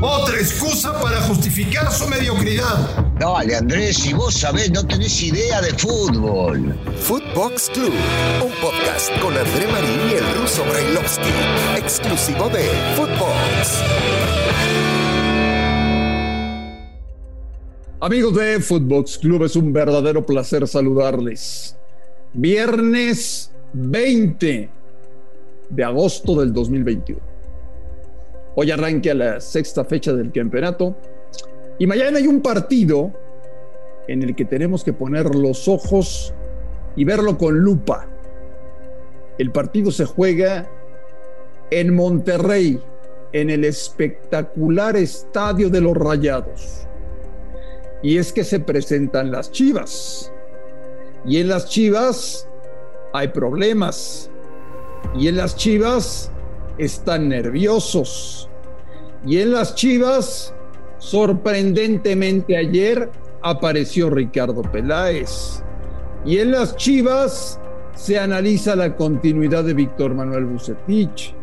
Otra excusa para justificar su mediocridad. Dale, Andrés, si vos sabés, no tenés idea de fútbol. Footbox Club, un podcast con André Marín y el ruso Brailovsky, exclusivo de Footbox. Amigos de Footbox Club, es un verdadero placer saludarles. Viernes 20 de agosto del 2021. Hoy arranca la sexta fecha del campeonato y mañana hay un partido en el que tenemos que poner los ojos y verlo con lupa. El partido se juega en Monterrey, en el espectacular estadio de los Rayados. Y es que se presentan las Chivas. Y en las Chivas hay problemas. Y en las Chivas están nerviosos. Y en las Chivas, sorprendentemente ayer, apareció Ricardo Peláez. Y en las Chivas se analiza la continuidad de Víctor Manuel Bucetich.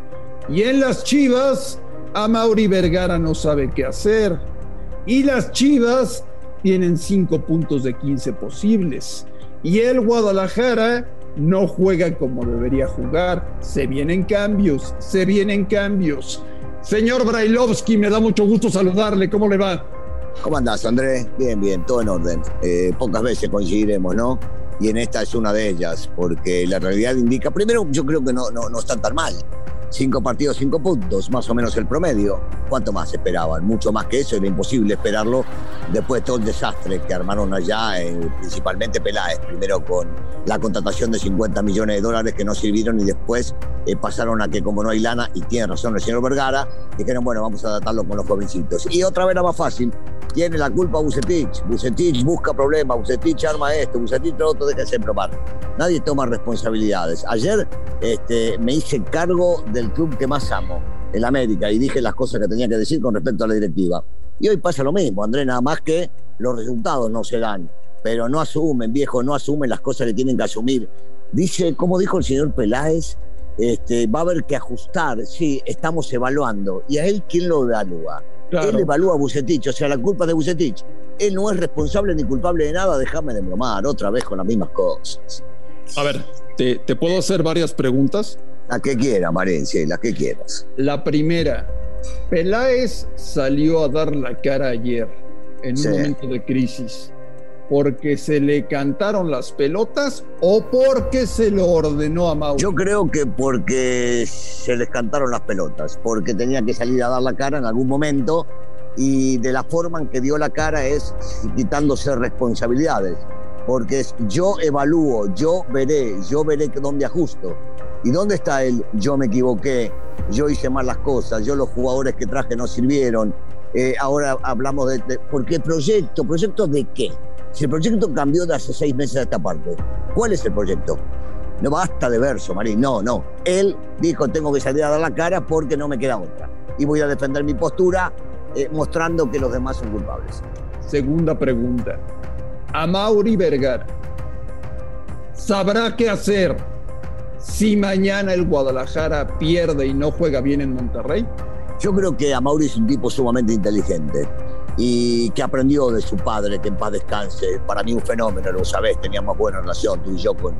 Y en las Chivas, a Mauri Vergara no sabe qué hacer. Y las Chivas tienen cinco puntos de 15 posibles. Y el Guadalajara no juega como debería jugar. Se vienen cambios, se vienen cambios. Señor Brailovsky, me da mucho gusto saludarle. ¿Cómo le va? ¿Cómo andás, Andrés? Bien, bien, todo en orden. Eh, pocas veces coincidiremos, ¿no? Y en esta es una de ellas, porque la realidad indica, primero, yo creo que no, no, no están tan mal. Cinco partidos, cinco puntos, más o menos el promedio. ¿Cuánto más esperaban? Mucho más que eso, era imposible esperarlo después de todo el desastre que armaron allá, eh, principalmente Peláez, primero con la contratación de 50 millones de dólares que no sirvieron y después eh, pasaron a que como no hay lana, y tiene razón el señor Vergara, dijeron, bueno, vamos a adaptarlo con los jovencitos. Y otra vez era más fácil, tiene la culpa Bucetich, Bucetich busca problemas, Bucetich arma esto, Bucetich lo otro, de probar. Nadie toma responsabilidades. Ayer este, me hice cargo de el club que más amo, el América, y dije las cosas que tenía que decir con respecto a la directiva. Y hoy pasa lo mismo, André, nada más que los resultados no se dan, pero no asumen, viejo, no asumen las cosas que tienen que asumir. Dice, como dijo el señor Peláez, este, va a haber que ajustar, sí, estamos evaluando. ¿Y a él quién lo evalúa? Él evalúa a Bucetich, o sea, la culpa de Bucetich. Él no es responsable ni culpable de nada, déjame de bromar otra vez con las mismas cosas. A ver, ¿te, te puedo hacer varias preguntas? La que quiera, Marencia, la que quieras. La primera, Peláez salió a dar la cara ayer en un momento de crisis. ¿Porque se le cantaron las pelotas o porque se lo ordenó a Mauro? Yo creo que porque se les cantaron las pelotas, porque tenía que salir a dar la cara en algún momento y de la forma en que dio la cara es quitándose responsabilidades. Porque es yo evalúo, yo veré, yo veré dónde ajusto. ¿Y dónde está el yo me equivoqué, yo hice mal las cosas, yo los jugadores que traje no sirvieron? Eh, ahora hablamos de, ¿Por qué proyecto? ¿Proyecto de qué? Si el proyecto cambió de hace seis meses a esta parte, ¿cuál es el proyecto? No basta de verso, Marín, no, no. Él dijo, tengo que salir a dar la cara porque no me queda otra. Y voy a defender mi postura eh, mostrando que los demás son culpables. Segunda pregunta. A Mauri Vergara, ¿sabrá qué hacer si mañana el Guadalajara pierde y no juega bien en Monterrey? Yo creo que a Mauri es un tipo sumamente inteligente y que aprendió de su padre, que en paz descanse. Para mí un fenómeno, lo sabés, teníamos buena relación tú y yo con,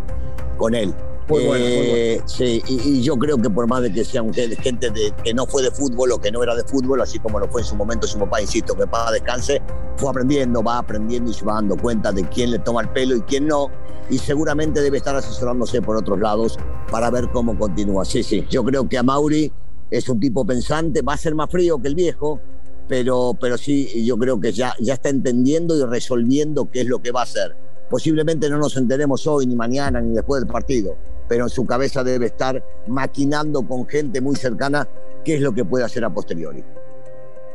con él. Muy bueno, muy bueno. Eh, sí, y, yo creo que por más de que sean gente de, que no fue de fútbol o que no era de fútbol, así como lo fue en su momento su papá, insisto, que para descanse, fue aprendiendo, va aprendiendo y se va dando cuenta de quién le toma el pelo y quién no, y seguramente debe estar asesorándose por otros lados para ver cómo continúa. Sí, sí, yo creo que a Mauri es un tipo pensante, va a ser más frío que el viejo, pero, pero sí, yo creo que ya, ya está entendiendo y resolviendo qué es lo que va a hacer. Posiblemente no nos enteremos hoy, ni mañana, ni después del partido, pero en su cabeza debe estar maquinando con gente muy cercana qué es lo que puede hacer a posteriori.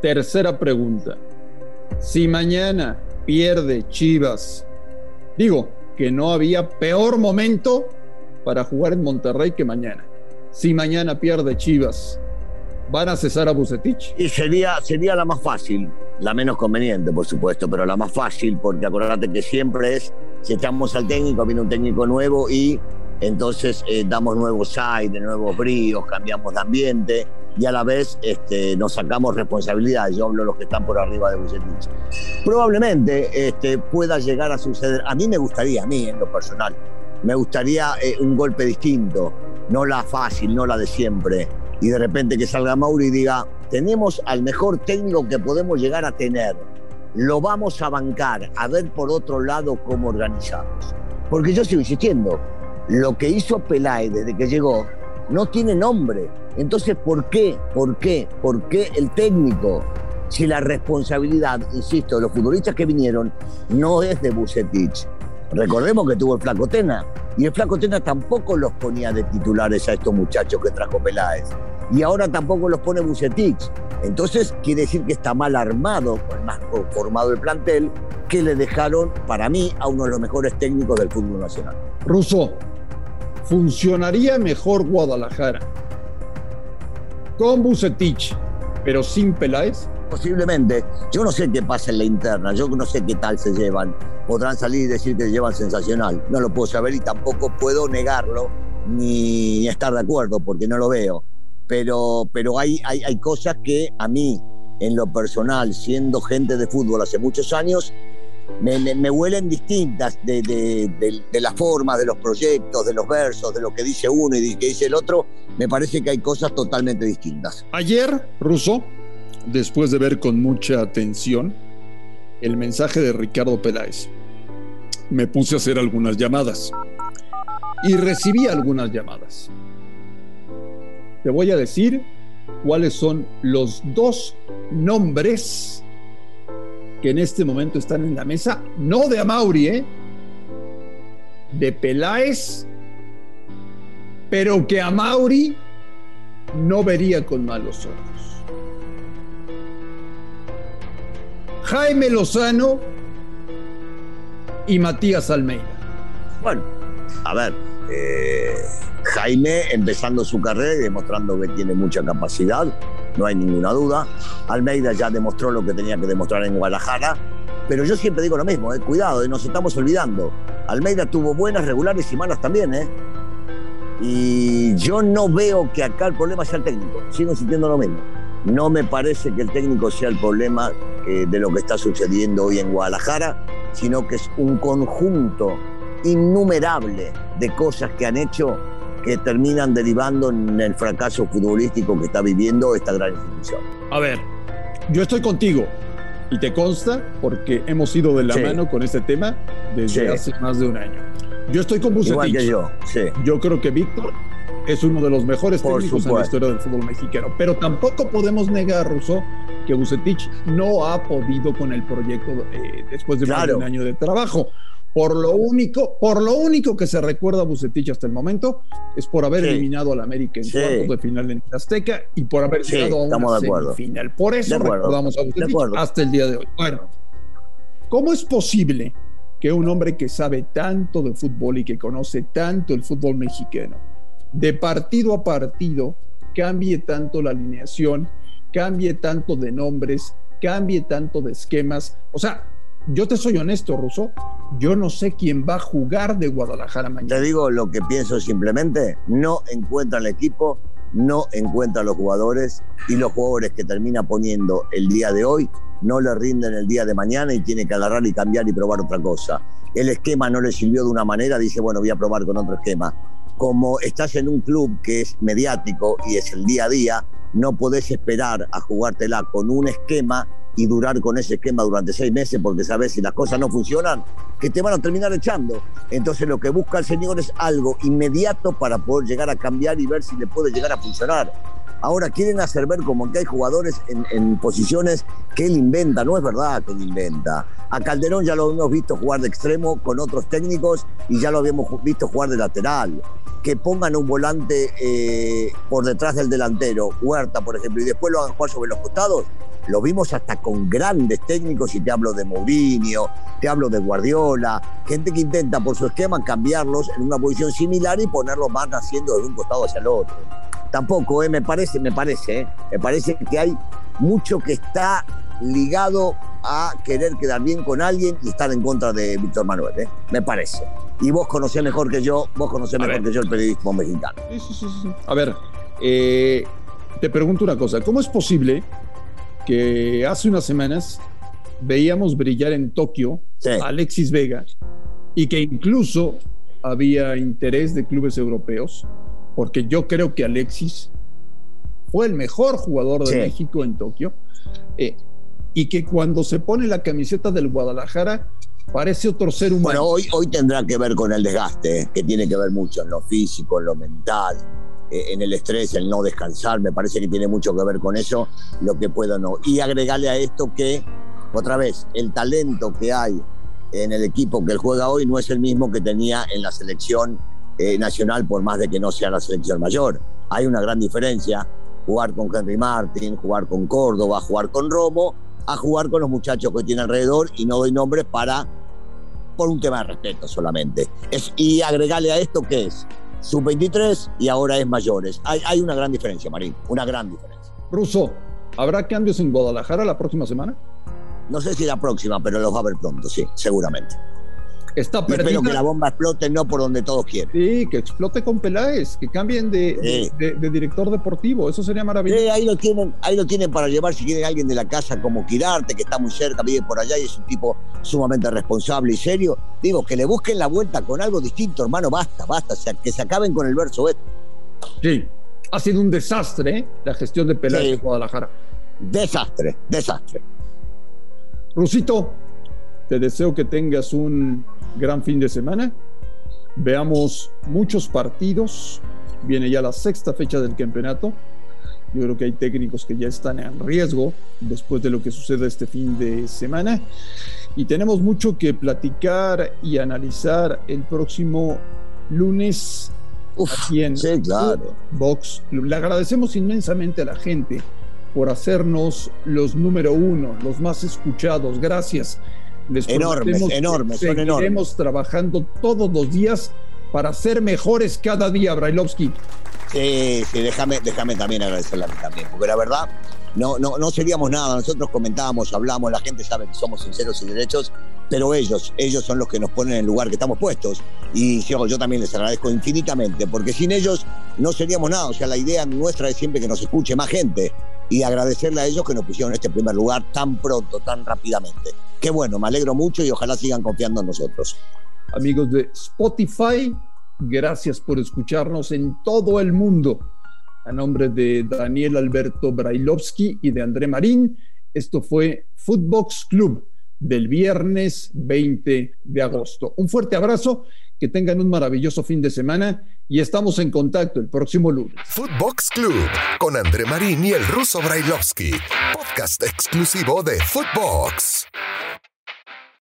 Tercera pregunta. Si mañana pierde Chivas, digo que no había peor momento para jugar en Monterrey que mañana. Si mañana pierde Chivas, ¿van a cesar a Bucetich? Y sería, sería la más fácil, la menos conveniente, por supuesto, pero la más fácil, porque acordate que siempre es, si echamos al técnico, viene un técnico nuevo y entonces eh, damos nuevos aires, nuevos bríos, cambiamos de ambiente y a la vez este, nos sacamos responsabilidad. Yo hablo de los que están por arriba de Bucetich. Probablemente este, pueda llegar a suceder, a mí me gustaría, a mí en lo personal, me gustaría eh, un golpe distinto, no la fácil, no la de siempre. Y de repente que salga Mauri y diga, tenemos al mejor técnico que podemos llegar a tener, lo vamos a bancar, a ver por otro lado cómo organizamos. Porque yo sigo insistiendo, lo que hizo Peláez desde que llegó no tiene nombre. Entonces, ¿por qué? ¿Por qué? ¿Por qué el técnico? Si la responsabilidad, insisto, de los futbolistas que vinieron no es de Bucetich. Recordemos que tuvo el Flaco Tena. Y el Flaco Tena tampoco los ponía de titulares a estos muchachos que trajo Peláez. Y ahora tampoco los pone Bucetich. Entonces quiere decir que está mal armado, más formado el plantel, que le dejaron, para mí, a uno de los mejores técnicos del fútbol nacional. Russo, ¿funcionaría mejor Guadalajara con Bucetich, pero sin Peláez? Posiblemente. Yo no sé qué pasa en la interna, yo no sé qué tal se llevan. Podrán salir y decir que se llevan sensacional. No lo puedo saber y tampoco puedo negarlo ni estar de acuerdo porque no lo veo. Pero, pero hay, hay, cosas que a mí, en lo personal, siendo gente de fútbol hace muchos años, me, me, huelen distintas de, de, de, de, las formas, de los proyectos, de los versos, de lo que dice uno y de que dice el otro. Me parece que hay cosas totalmente distintas. Ayer, Russo, después de ver con mucha atención el mensaje de Ricardo Peláez, me puse a hacer algunas llamadas y recibí algunas llamadas. Te voy a decir cuáles son los dos nombres que en este momento están en la mesa, no de Amauri, ¿eh? de Peláez, pero que Amauri no vería con malos ojos. Jaime Lozano y Matías Almeida. Bueno, a ver, eh, Jaime empezando su carrera y demostrando que tiene mucha capacidad, no hay ninguna duda. Almeida ya demostró lo que tenía que demostrar en Guadalajara, pero yo siempre digo lo mismo, eh, cuidado, eh, nos estamos olvidando. Almeida tuvo buenas, regulares y malas también, ¿eh? Y yo no veo que acá el problema sea el técnico, sigo insistiendo lo mismo. No me parece que el técnico sea el problema eh, de lo que está sucediendo hoy en Guadalajara, sino que es un conjunto innumerable de cosas que han hecho que terminan derivando en el fracaso futbolístico que está viviendo esta gran institución. A ver, yo estoy contigo y te consta porque hemos ido de la sí. mano con este tema desde sí. hace más de un año. Yo estoy con Bucetich. Igual que yo, sí. Yo creo que Víctor es uno de los mejores Por técnicos supuesto. en la historia del fútbol mexicano. Pero tampoco podemos negar, Russo, que Bucetich no ha podido con el proyecto eh, después de claro. más de un año de trabajo. Por lo único, por lo único que se recuerda a Bucetich hasta el momento es por haber sí. eliminado al América en sí. cuartos de final en Azteca y por haber sí, llegado a una semifinal. Por eso recordamos a Bucetich hasta el día de hoy. Bueno, ¿cómo es posible que un hombre que sabe tanto de fútbol y que conoce tanto el fútbol mexicano, de partido a partido, cambie tanto la alineación, cambie tanto de nombres, cambie tanto de esquemas? O sea, yo te soy honesto, Russo, yo no sé quién va a jugar de Guadalajara mañana. Te digo lo que pienso simplemente, no encuentra el equipo, no encuentra los jugadores y los jugadores que termina poniendo el día de hoy no le rinden el día de mañana y tiene que agarrar y cambiar y probar otra cosa. El esquema no le sirvió de una manera, dice, bueno, voy a probar con otro esquema. Como estás en un club que es mediático y es el día a día, no podés esperar a jugártela con un esquema y durar con ese esquema durante seis meses porque sabes si las cosas no funcionan, que te van a terminar echando. Entonces lo que busca el señor es algo inmediato para poder llegar a cambiar y ver si le puede llegar a funcionar. Ahora quieren hacer ver como que hay jugadores en, posiciones que él inventa. No es verdad que él inventa. A Calderón ya lo hemos visto jugar de extremo con otros técnicos y ya lo habíamos visto jugar de lateral. Que pongan un volante eh, por detrás del delantero, Huerta, por ejemplo, y después lo hagan jugar sobre los costados. Lo vimos hasta con grandes técnicos, y te hablo de Mourinho, te hablo de Guardiola, gente que intenta por su esquema cambiarlos en una posición similar y ponerlos más haciendo de un costado hacia el otro tampoco, eh, me parece, me parece, eh, me parece que hay mucho que está ligado a querer quedar bien con alguien y estar en contra de Víctor Manuel, eh, me parece. y vos conocés mejor que yo, vos conocés mejor que yo el periodismo mexicano. Sí, sí, sí, A ver, eh, te pregunto una cosa, ¿cómo es posible que hace unas semanas veíamos brillar en Tokio a Alexis Vega y que incluso había interés de clubes europeos? Porque yo creo que Alexis fue el mejor jugador de México en Tokio. Eh, y que cuando se pone la camiseta del Guadalajara parece otro ser humano. Bueno, hoy, hoy tendrá que ver con el desgaste, ¿eh? que tiene que ver mucho en lo físico, en lo mental, en el estrés, el no descansar, me parece que tiene mucho que ver con eso, lo que puedo no. Y agregarle a esto que, otra vez, el talento que hay en el equipo que él juega hoy no es el mismo que tenía en la selección nacional, por más de que no sea la selección mayor. Hay una gran diferencia jugar con Henry Martin, jugar con Córdoba, jugar con Romo, a jugar con los muchachos que tiene alrededor y no doy nombres para por un tema de respeto solamente. Es, y agregarle a esto que es sub-23 y ahora es mayores. Hay, hay una gran diferencia, Marín, una gran diferencia. Russo, ¿habrá cambios en Guadalajara la próxima semana? No sé si la próxima, pero los va a haber pronto, sí, seguramente. Está perdida. espero que la bomba explote no por donde todos quieren. Sí, que explote con Peláez, que cambien de, de, director deportivo, eso sería maravilloso. Sí, ahí lo tienen, ahí lo tienen para llevar si quieren alguien de la casa como Quirarte, que está muy cerca, vive por allá y es un tipo sumamente responsable y serio. Digo, que le busquen la vuelta con algo distinto, hermano, basta, basta, o sea, que se acaben con el verso este. Sí, ha sido un desastre ¿eh? la gestión de Peláez en Guadalajara. Desastre, desastre. Rusito, te deseo que tengas un gran fin de semana. Veamos muchos partidos. Viene ya la sexta fecha del campeonato. Yo creo que hay técnicos que ya están en riesgo después de lo que sucede este fin de semana. Y tenemos mucho que platicar y analizar el próximo lunes aquí en sí, claro. Box. Le agradecemos inmensamente a la gente por hacernos los número uno, los más escuchados. Gracias enormes, enormes, son enormes. trabajando todos los días para ser mejores cada día, Brailovsky. Sí, sí, déjame, déjame también agradecerle a mí también, porque la verdad no, no, no seríamos nada. Nosotros comentábamos, hablamos, la gente sabe que somos sinceros y derechos, pero ellos, ellos son los que nos ponen en el lugar que estamos puestos. Y yo, yo también les agradezco infinitamente, porque sin ellos no seríamos nada. O sea, la idea nuestra es siempre que nos escuche más gente y agradecerle a ellos que nos pusieron en este primer lugar tan pronto, tan rápidamente. Qué bueno, me alegro mucho y ojalá sigan confiando en nosotros. Amigos de Spotify, gracias por escucharnos en todo el mundo. A nombre de Daniel Alberto Brailovsky y de André Marín, esto fue Footbox Club del viernes 20 de agosto. Un fuerte abrazo, que tengan un maravilloso fin de semana y estamos en contacto el próximo lunes. Footbox Club con André Marín y el ruso Brailovsky, podcast exclusivo de Footbox.